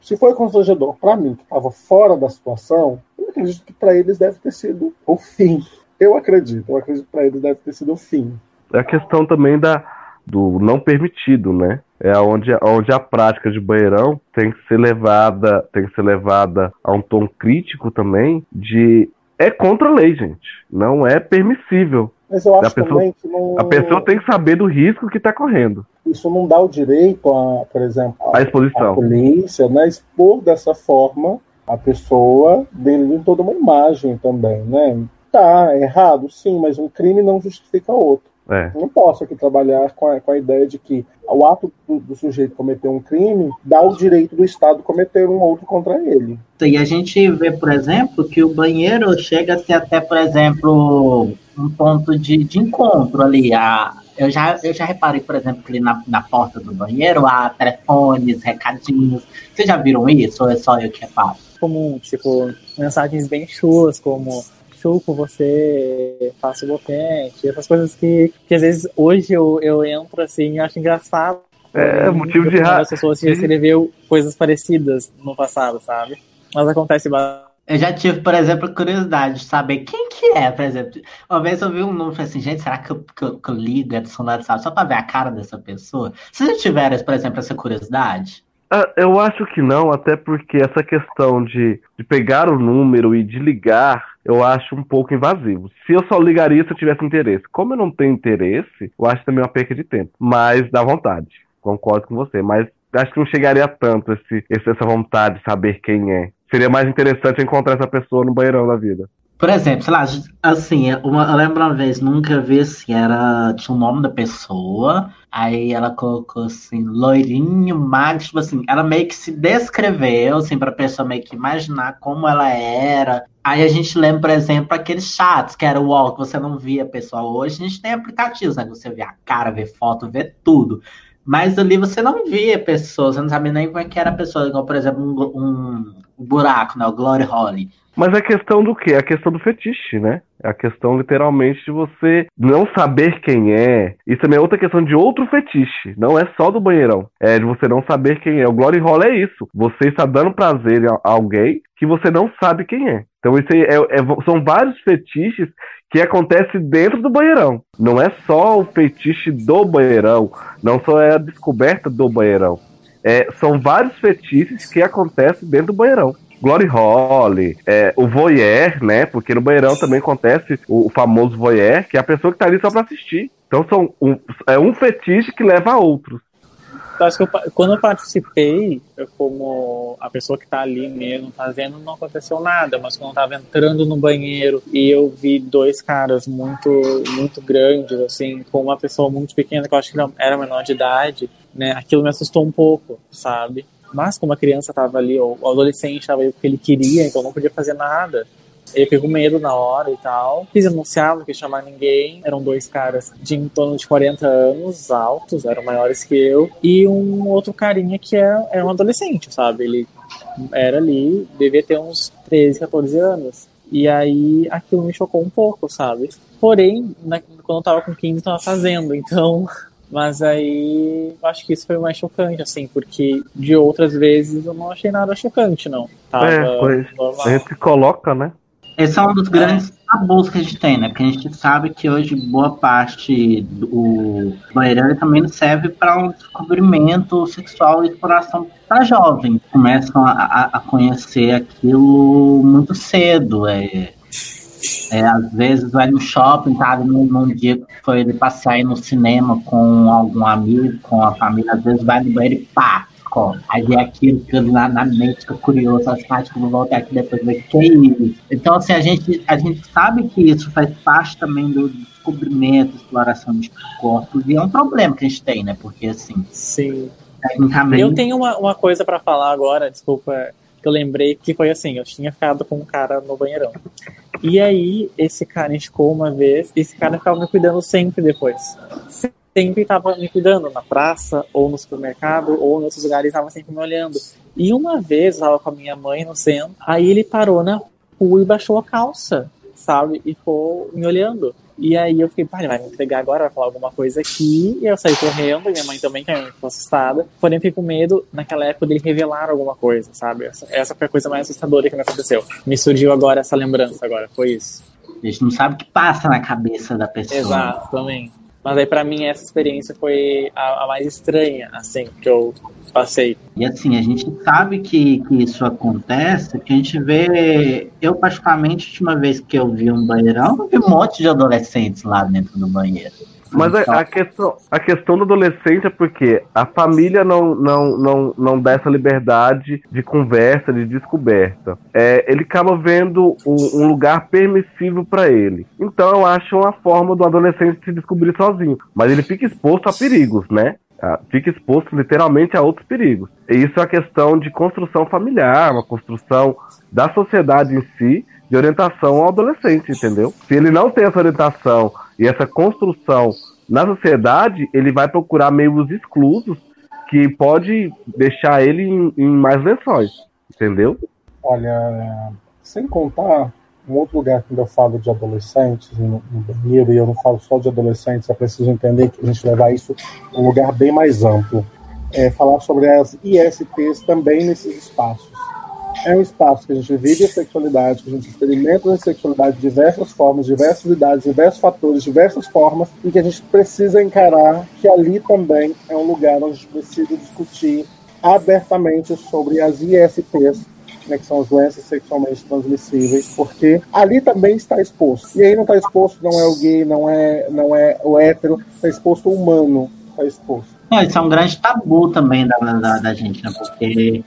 [SPEAKER 5] se foi constrangedor para mim que estava fora da situação, eu acredito que para eles deve ter sido o fim eu acredito, eu acredito que para eles deve ter sido o fim.
[SPEAKER 4] É a questão também da, do não permitido, né? É onde, onde a prática de banheirão tem que ser levada, tem que ser levada a um tom crítico também de é contra a lei, gente. Não é permissível.
[SPEAKER 5] Mas eu acho a pessoa, também que não...
[SPEAKER 4] A pessoa tem que saber do risco que está correndo.
[SPEAKER 5] Isso não dá o direito, a, por exemplo,
[SPEAKER 4] a, a exposição.
[SPEAKER 5] A polícia, né, expor dessa forma a pessoa dentro de toda uma imagem também, né? Tá, é errado, sim, mas um crime não justifica outro.
[SPEAKER 4] É.
[SPEAKER 5] Não posso aqui trabalhar com a, com a ideia de que o ato do, do, sujeito cometer um crime dá o direito do Estado cometer um outro contra ele.
[SPEAKER 2] E a gente vê, por exemplo, que o banheiro chega a ser até, por exemplo, um ponto de, de encontro ali. A, Eu já, eu já reparei, por exemplo, que ali na, na porta do banheiro há telefones, recadinhos. Vocês já viram isso ou é só eu que reparo?
[SPEAKER 3] Comum, tipo, mensagens bem chulas, como chupo você, faço boquete, essas coisas que, que às vezes hoje eu, eu entro assim e acho engraçado.
[SPEAKER 4] É, motivo de raiva.
[SPEAKER 3] As pessoas já escreveu coisas parecidas no passado, sabe? Mas acontece bastante.
[SPEAKER 2] Eu já tive, por exemplo, curiosidade de saber quem que é, por exemplo. Uma vez eu vi um número e falei assim, gente, será que eu, que eu, que eu ligo Edson WhatsApp só pra ver a cara dessa pessoa? Vocês já tiveram, por exemplo, essa curiosidade?
[SPEAKER 4] Ah, eu acho que não, até porque essa questão de, de pegar o número e de ligar, eu acho um pouco invasivo. Se eu só ligaria se eu tivesse interesse. Como eu não tenho interesse, eu acho também uma perca de tempo. Mas dá vontade. Concordo com você. Mas acho que não chegaria tanto esse, essa vontade de saber quem é seria mais interessante encontrar essa pessoa no banheirão da vida.
[SPEAKER 2] Por exemplo, sei lá, assim, uma, eu lembro uma vez, nunca vi assim, era, tinha o nome da pessoa, aí ela colocou assim, loirinho, magro, tipo assim, ela meio que se descreveu, assim, pra pessoa meio que imaginar como ela era. Aí a gente lembra, por exemplo, aqueles chats que era o UOL, que você não via a pessoa hoje, a gente tem aplicativos, né, que você vê a cara, vê foto, vê tudo. Mas ali você não via pessoas, você não sabia nem como é que era a pessoa, igual, por exemplo, um, um buraco, né? O Glory Holly.
[SPEAKER 4] Mas é questão do quê? É a questão do fetiche, né? É a questão, literalmente, de você não saber quem é. Isso também é outra questão de outro fetiche. Não é só do banheirão. É de você não saber quem é. O Glory Hall é isso. Você está dando prazer a alguém que você não sabe quem é. Então, isso é, é, são vários fetiches que acontecem dentro do banheirão. Não é só o fetiche do banheirão. Não só é a descoberta do banheirão é, são vários fetiches que acontecem dentro do banheirão. Glory Hall, é, o voyeur, né? Porque no banheirão também acontece o, o famoso voyeur, que é a pessoa que tá ali só pra assistir. Então são um, é um fetiche que leva a outros.
[SPEAKER 3] Eu acho que eu, quando eu participei, eu, como a pessoa que tá ali mesmo fazendo, não aconteceu nada. Mas quando eu tava entrando no banheiro e eu vi dois caras muito, muito grandes, assim, com uma pessoa muito pequena, que eu acho que era menor de idade, né? Aquilo me assustou um pouco, sabe? Mas como a criança tava ali, ou o adolescente tava aí porque ele queria, então não podia fazer nada. Ele pegou medo na hora e tal. Fiz anunciar, não quis chamar ninguém. Eram dois caras de em torno de 40 anos, altos, eram maiores que eu. E um outro carinha que era, era um adolescente, sabe? Ele era ali, devia ter uns 13, 14 anos. E aí aquilo me chocou um pouco, sabe? Porém, na, quando eu tava com 15, eu tava fazendo, então. Mas aí eu acho que isso foi mais chocante, assim, porque de outras vezes eu não achei nada chocante, não.
[SPEAKER 4] Tava é, pois. Normal. A gente coloca, né?
[SPEAKER 2] Esse é um dos grandes tabus que a gente tem, né? Porque a gente sabe que hoje boa parte do banheirão também serve para um descobrimento sexual e exploração para jovens. Começam a, a, conhecer aquilo muito cedo. É, é, às vezes vai no shopping, tá? Num, num dia que foi ele passear no cinema com algum amigo, com a família, às vezes vai no banheiro e pá, escola. Aí vem aquilo que na, na mente fica curioso, as partes que vou voltar aqui depois ver que é isso. Então, assim, a gente, a gente sabe que isso faz parte também do descobrimento, exploração de corpos, e é um problema que a gente tem, né? Porque, assim.
[SPEAKER 3] Sim. Tecnicamente... Eu tenho uma, uma coisa para falar agora, desculpa, que eu lembrei que foi assim: eu tinha ficado com um cara no banheirão. E aí, esse cara ficou uma vez, esse cara ficava me cuidando sempre depois sempre estava me cuidando na praça, ou no supermercado, ou em outros lugares, estava sempre me olhando. E uma vez eu estava com a minha mãe no centro, aí ele parou na rua e baixou a calça, sabe? E ficou me olhando. E aí eu fiquei, pá, ele vai me entregar agora, vai falar alguma coisa aqui. E eu saí correndo, minha mãe também, que ficou assustada. Porém, fiquei com medo, naquela época, dele revelar alguma coisa, sabe? Essa, essa foi a coisa mais assustadora que me aconteceu. Me surgiu agora essa lembrança, agora, foi isso.
[SPEAKER 2] A gente não sabe o que passa na cabeça da pessoa.
[SPEAKER 3] Exato, também. Mas aí para mim essa experiência foi a, a, mais estranha, assim, que eu passei.
[SPEAKER 2] E assim, a gente sabe que, que isso acontece, que a gente vê. Eu, particularmente, a última vez que eu vi um banheirão, eu vi um monte de adolescentes lá dentro do banheiro.
[SPEAKER 4] Mas a, a, questão, a questão do adolescente é porque a família não, não, não, não dá essa liberdade de conversa, de descoberta. É, ele acaba vendo um, um lugar permissível para ele. Então eu acho uma forma do adolescente se descobrir sozinho. Mas ele fica exposto a perigos, né? Ah, fica exposto literalmente a outros perigos. E isso é uma questão de construção familiar, uma construção da sociedade em si, de orientação ao adolescente, entendeu? Se ele não tem essa orientação e essa construção Na sociedade, ele vai procurar meios exclusos que pode deixar ele em, em mais lençóis, entendeu?
[SPEAKER 5] Olha, sem contar um outro lugar quando eu falo de adolescentes no, no banheiro, e eu não falo só de adolescentes, é preciso entender que a gente levar isso a um lugar bem mais amplo. É, falar sobre as ISTs também nesses espaços. É um espaço que a gente vive a sexualidade, que a gente experimenta a sexualidade de diversas formas, diversas idades, diversos fatores, diversas formas, e que a gente precisa encarar que ali também é um lugar onde a gente precisa discutir abertamente sobre as ISTs né, que são as doenças sexualmente transmissíveis, porque ali também está exposto. E aí não está exposto, não é o gay, não é, não é o hétero, está exposto o humano, está exposto.
[SPEAKER 2] É, isso é um grande tabu também da, da, da gente, né? Porque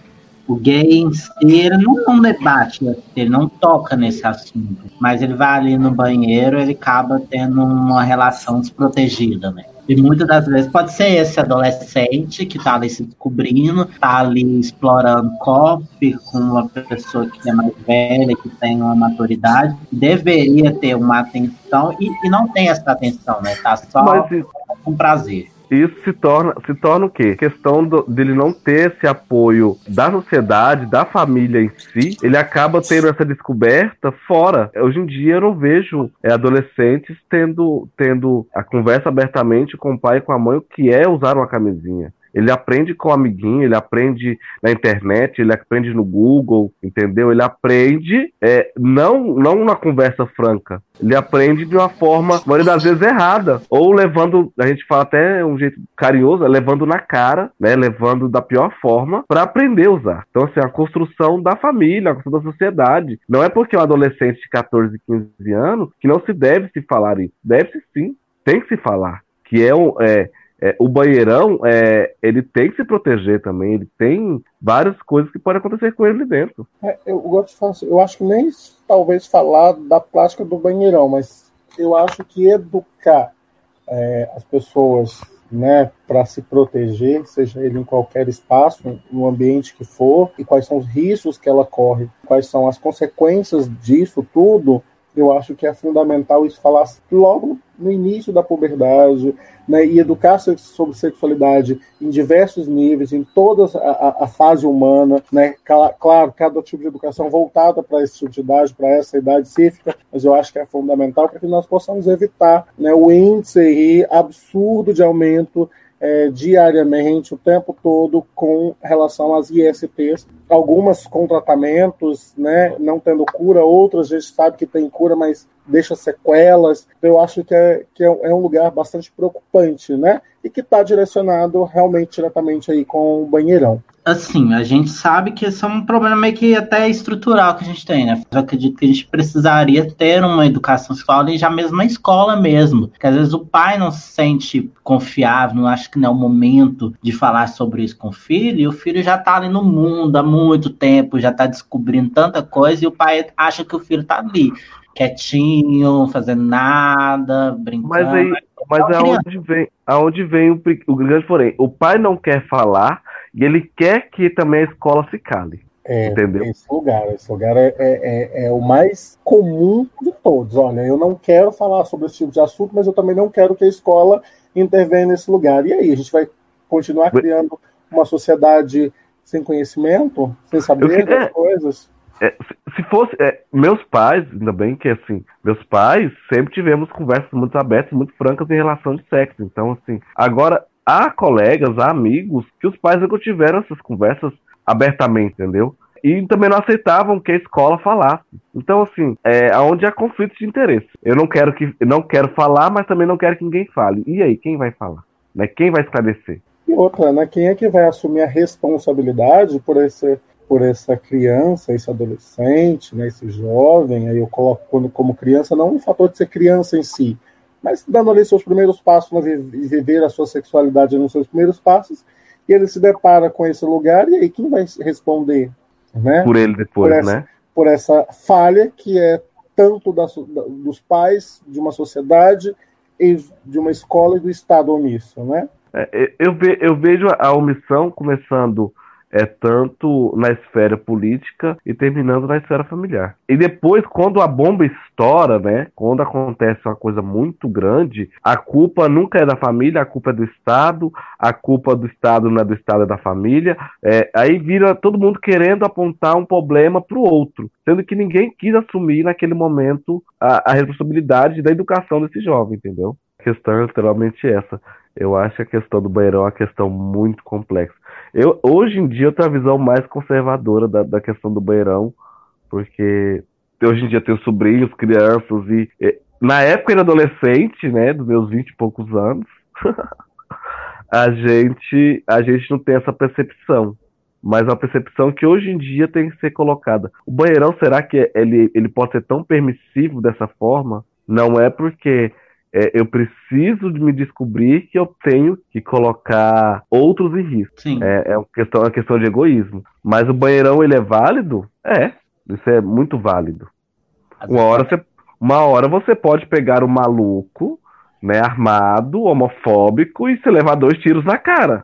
[SPEAKER 2] o gay em si, ele não, não debate, ele não toca nesse assunto, mas ele vai ali no banheiro, ele acaba tendo uma relação desprotegida, né? E muitas das vezes pode ser esse adolescente que está ali se descobrindo, está ali explorando coffee com uma pessoa que é mais velha, que tem uma maturidade, deveria ter uma atenção e, e não tem essa atenção, né? Tá só Mas, com prazer
[SPEAKER 4] isso se torna, se torna o quê? Questão do, dele não ter esse apoio da sociedade, da família em si, ele acaba tendo essa descoberta fora. Hoje em dia eu não vejo é, adolescentes tendo, tendo a conversa abertamente com o pai e com a mãe o que é usar uma camisinha. Ele aprende com o amiguinho, ele aprende na internet, ele aprende no Google, entendeu? Ele aprende é, não, não na conversa franca. Ele aprende de uma forma, maioria das vezes, errada. Ou levando, a gente fala até um jeito carinhoso, levando na cara, né? Levando da pior forma para aprender a usar. Então, assim, a construção da família, a construção da sociedade. Não é porque é um adolescente de 14, 15 anos que não se deve se falar isso. Deve-se sim. Tem que se falar. Que é, um, é é, o banheirão, é, ele tem que se proteger também, ele tem várias coisas que podem acontecer com ele dentro.
[SPEAKER 5] É, eu gosto de falar assim, eu acho que nem talvez falar da plástica do banheirão, mas eu acho que educar é, as pessoas né, para se proteger, seja ele em qualquer espaço, no ambiente que for, e quais são os riscos que ela corre, quais são as consequências disso tudo, eu acho que é fundamental isso falar logo no início da puberdade, né, e educar sobre sexualidade em diversos níveis, em toda a, a fase humana, né, claro, cada tipo de educação voltada para esse tipo de idade, para essa idade específica, mas eu acho que é fundamental para que nós possamos evitar né, o índice absurdo de aumento é, diariamente, o tempo todo, com relação às ISTs. Algumas com tratamentos, né, não tendo cura, outras a gente sabe que tem cura, mas deixa sequelas. Eu acho que é, que é, é um lugar bastante preocupante, né? E que está direcionado realmente diretamente aí com o banheirão
[SPEAKER 2] assim, a gente sabe que esse é um problema meio que até estrutural que a gente tem, né? Eu acredito que a gente precisaria ter uma educação sexual e já mesmo na escola mesmo. Porque às vezes o pai não se sente confiável, não acha que não é o momento de falar sobre isso com o filho, e o filho já tá ali no mundo há muito tempo, já tá descobrindo tanta coisa, e o pai acha que o filho tá ali. Quietinho, fazendo nada, brincando.
[SPEAKER 4] Mas aí, mas é aonde vem, aonde vem o, o grande porém? O pai não quer falar, e ele quer que também a escola se cale.
[SPEAKER 5] É, entendeu? Esse lugar, esse lugar é, é, é, é, o mais comum de todos. Olha, eu não quero falar sobre esse tipo de assunto, mas eu também não quero que a escola intervenha nesse lugar. E aí, a gente vai continuar criando uma sociedade sem conhecimento, sem saber das coisas?
[SPEAKER 4] É, se fosse é, meus pais, ainda bem que assim, meus pais sempre tivemos conversas muito abertas, muito francas em relação de sexo. Então, assim, agora há colegas, há amigos que os pais nunca tiveram essas conversas abertamente, entendeu? E também não aceitavam que a escola falasse. Então, assim, é onde há conflitos de interesse. Eu não quero que não quero falar, mas também não quero que ninguém fale. E aí, quem vai falar? Né? Quem vai esclarecer?
[SPEAKER 5] E outra, né? Quem é que vai assumir a responsabilidade por esse por essa criança, esse adolescente, né, esse jovem, aí eu coloco quando, como criança, não o fator de ser criança em si, mas dando ali seus primeiros passos na viver a sua sexualidade nos seus primeiros passos, e ele se depara com esse lugar, e aí quem vai responder? Né?
[SPEAKER 4] Por ele depois,
[SPEAKER 5] por essa,
[SPEAKER 4] né?
[SPEAKER 5] Por essa falha que é tanto da, dos pais, de uma sociedade, e de uma escola e do Estado omisso, né?
[SPEAKER 4] É, eu, ve, eu vejo a omissão começando é tanto na esfera política e terminando na esfera familiar. E depois, quando a bomba estoura, né, quando acontece uma coisa muito grande, a culpa nunca é da família, a culpa é do Estado, a culpa do Estado não é do Estado, é da família. É, aí vira todo mundo querendo apontar um problema para o outro, sendo que ninguém quis assumir naquele momento a, a responsabilidade da educação desse jovem, entendeu? A questão é literalmente essa. Eu acho que a questão do banheirão é uma questão muito complexa. Eu, hoje em dia eu tenho a visão mais conservadora da, da questão do banheirão, porque hoje em dia eu tenho sobrinhos, crianças, e, e na época era adolescente, né, dos meus vinte e poucos anos, a gente, a gente não tem essa percepção. Mas é uma percepção que hoje em dia tem que ser colocada. O banheirão, será que ele, ele pode ser tão permissivo dessa forma? Não é porque é, eu preciso de me descobrir que eu tenho que colocar outros em risco. Sim. É, é uma, questão, é uma questão de egoísmo. Mas o banheirão, ele é válido? É, isso é muito válido. Uma hora, você, uma hora você pode pegar o maluco, né, armado, homofóbico, e se levar dois tiros na cara.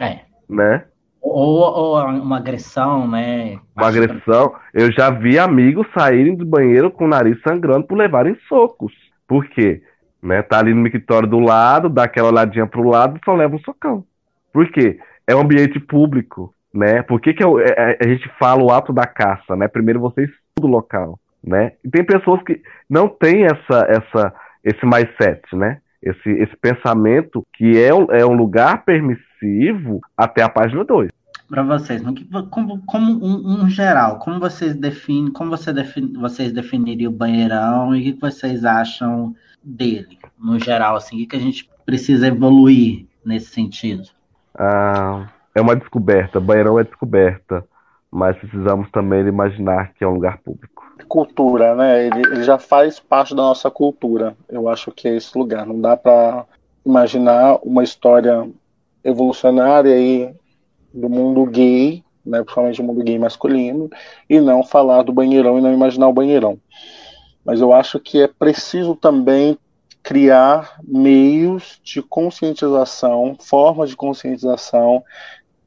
[SPEAKER 2] É.
[SPEAKER 4] Né?
[SPEAKER 2] Ou, ou, uma agressão, né?
[SPEAKER 4] Uma agressão. Eu já vi amigos saírem do banheiro com o nariz sangrando por levarem socos. Por quê? Né? Tá ali no mictório do lado, dá aquela olhadinha pro lado e só leva um socão. Por quê? É um ambiente público, né? Por que, que eu, é, é, a gente fala o ato da caça, né? Primeiro você estuda o local, né? E tem pessoas que não têm essa, essa, esse mindset, né? Esse, esse pensamento que é é um lugar permissivo até a página 2
[SPEAKER 2] para vocês, como, como um, um, geral, como vocês definem, como você define, vocês definiriam o banheirão e o que vocês acham dele, no geral, assim, o que, que a gente precisa evoluir nesse sentido?
[SPEAKER 4] Ah, é uma descoberta, banheirão é descoberta, mas precisamos também imaginar que é um lugar público.
[SPEAKER 5] Cultura, né? Ele, ele já faz parte da nossa cultura. Eu acho que é esse lugar. Não dá para imaginar uma história evolucionária aí do mundo gay, né, principalmente o mundo gay masculino, e não falar do banheirão e não imaginar o banheirão. Mas eu acho que é preciso também criar meios de conscientização, formas de conscientização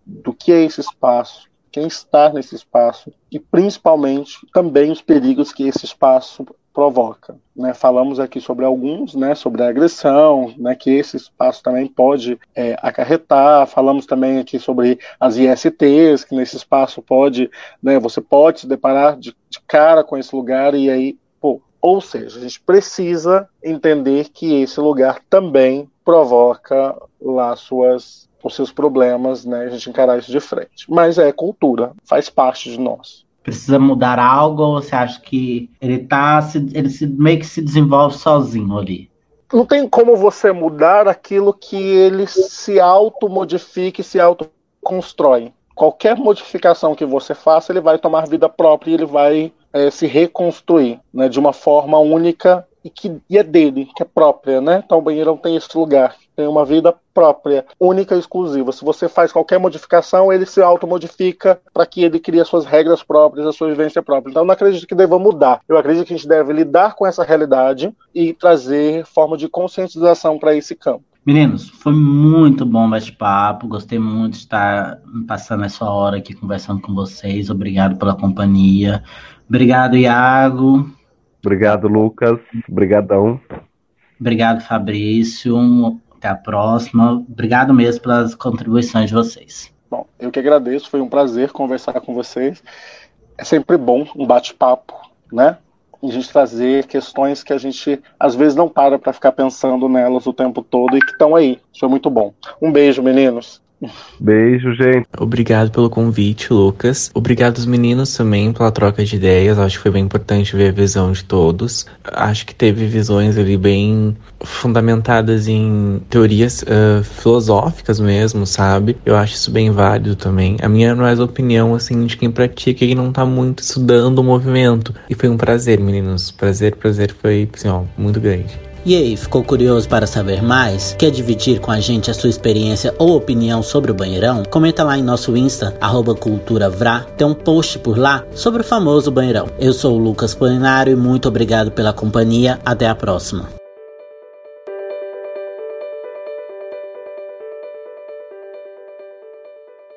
[SPEAKER 5] do que é esse espaço, quem está nesse espaço e principalmente também os perigos que esse espaço provoca. Né? Falamos aqui sobre alguns, né, sobre a agressão, né, que esse espaço também pode é, acarretar. Falamos também aqui sobre as ISTs, que nesse espaço pode, né, você pode se deparar de, de cara com esse lugar e aí, pô, ou seja, a gente precisa entender que esse lugar também provoca lá suas os seus problemas, né? A gente encarar isso de frente. Mas é cultura, faz parte de nós
[SPEAKER 2] precisa mudar algo ou você acha que ele tá ele se, meio que se desenvolve sozinho ali?
[SPEAKER 5] Não tem como você mudar aquilo que ele se automodifique, se autoconstrói. Qualquer modificação que você faça, ele vai tomar vida própria e ele vai é, se reconstruir né, de uma forma única e que e é dele, que é própria, né? Então o banheirão tem esse lugar, tem uma vida própria, única e exclusiva. Se você faz qualquer modificação, ele se automodifica para que ele crie as suas regras próprias, a sua vivência própria. Então eu não acredito que deva mudar. Eu acredito que a gente deve lidar com essa realidade e trazer forma de conscientização para esse campo.
[SPEAKER 2] Meninos, foi muito bom bate-papo. Gostei muito de estar passando essa hora aqui conversando com vocês. Obrigado pela companhia. Obrigado, Iago.
[SPEAKER 4] Obrigado, Lucas. Obrigadão.
[SPEAKER 2] Obrigado, Fabrício. Até a próxima. Obrigado mesmo pelas contribuições de vocês.
[SPEAKER 5] Bom, eu que agradeço. Foi um prazer conversar com vocês. É sempre bom um bate-papo, né? E a gente trazer questões que a gente às vezes não para para ficar pensando nelas o tempo todo e que estão aí. Isso é muito bom. Um beijo, meninos.
[SPEAKER 4] Beijo, gente.
[SPEAKER 3] Obrigado pelo convite, Lucas. Obrigado aos meninos também pela troca de ideias. Acho que foi bem importante ver a visão de todos. Acho que teve visões ali bem fundamentadas em teorias uh, filosóficas mesmo, sabe? Eu acho isso bem válido também. A minha não é a opinião, assim, de quem pratica e não tá muito estudando o movimento. E foi um prazer, meninos. Prazer, prazer foi, assim, ó, muito grande.
[SPEAKER 1] E aí, ficou curioso para saber mais? Quer dividir com a gente a sua experiência ou opinião sobre o banheirão? Comenta lá em nosso Insta, culturavra, tem um post por lá sobre o famoso banheirão. Eu sou o Lucas Polinário e muito obrigado pela companhia, até a próxima.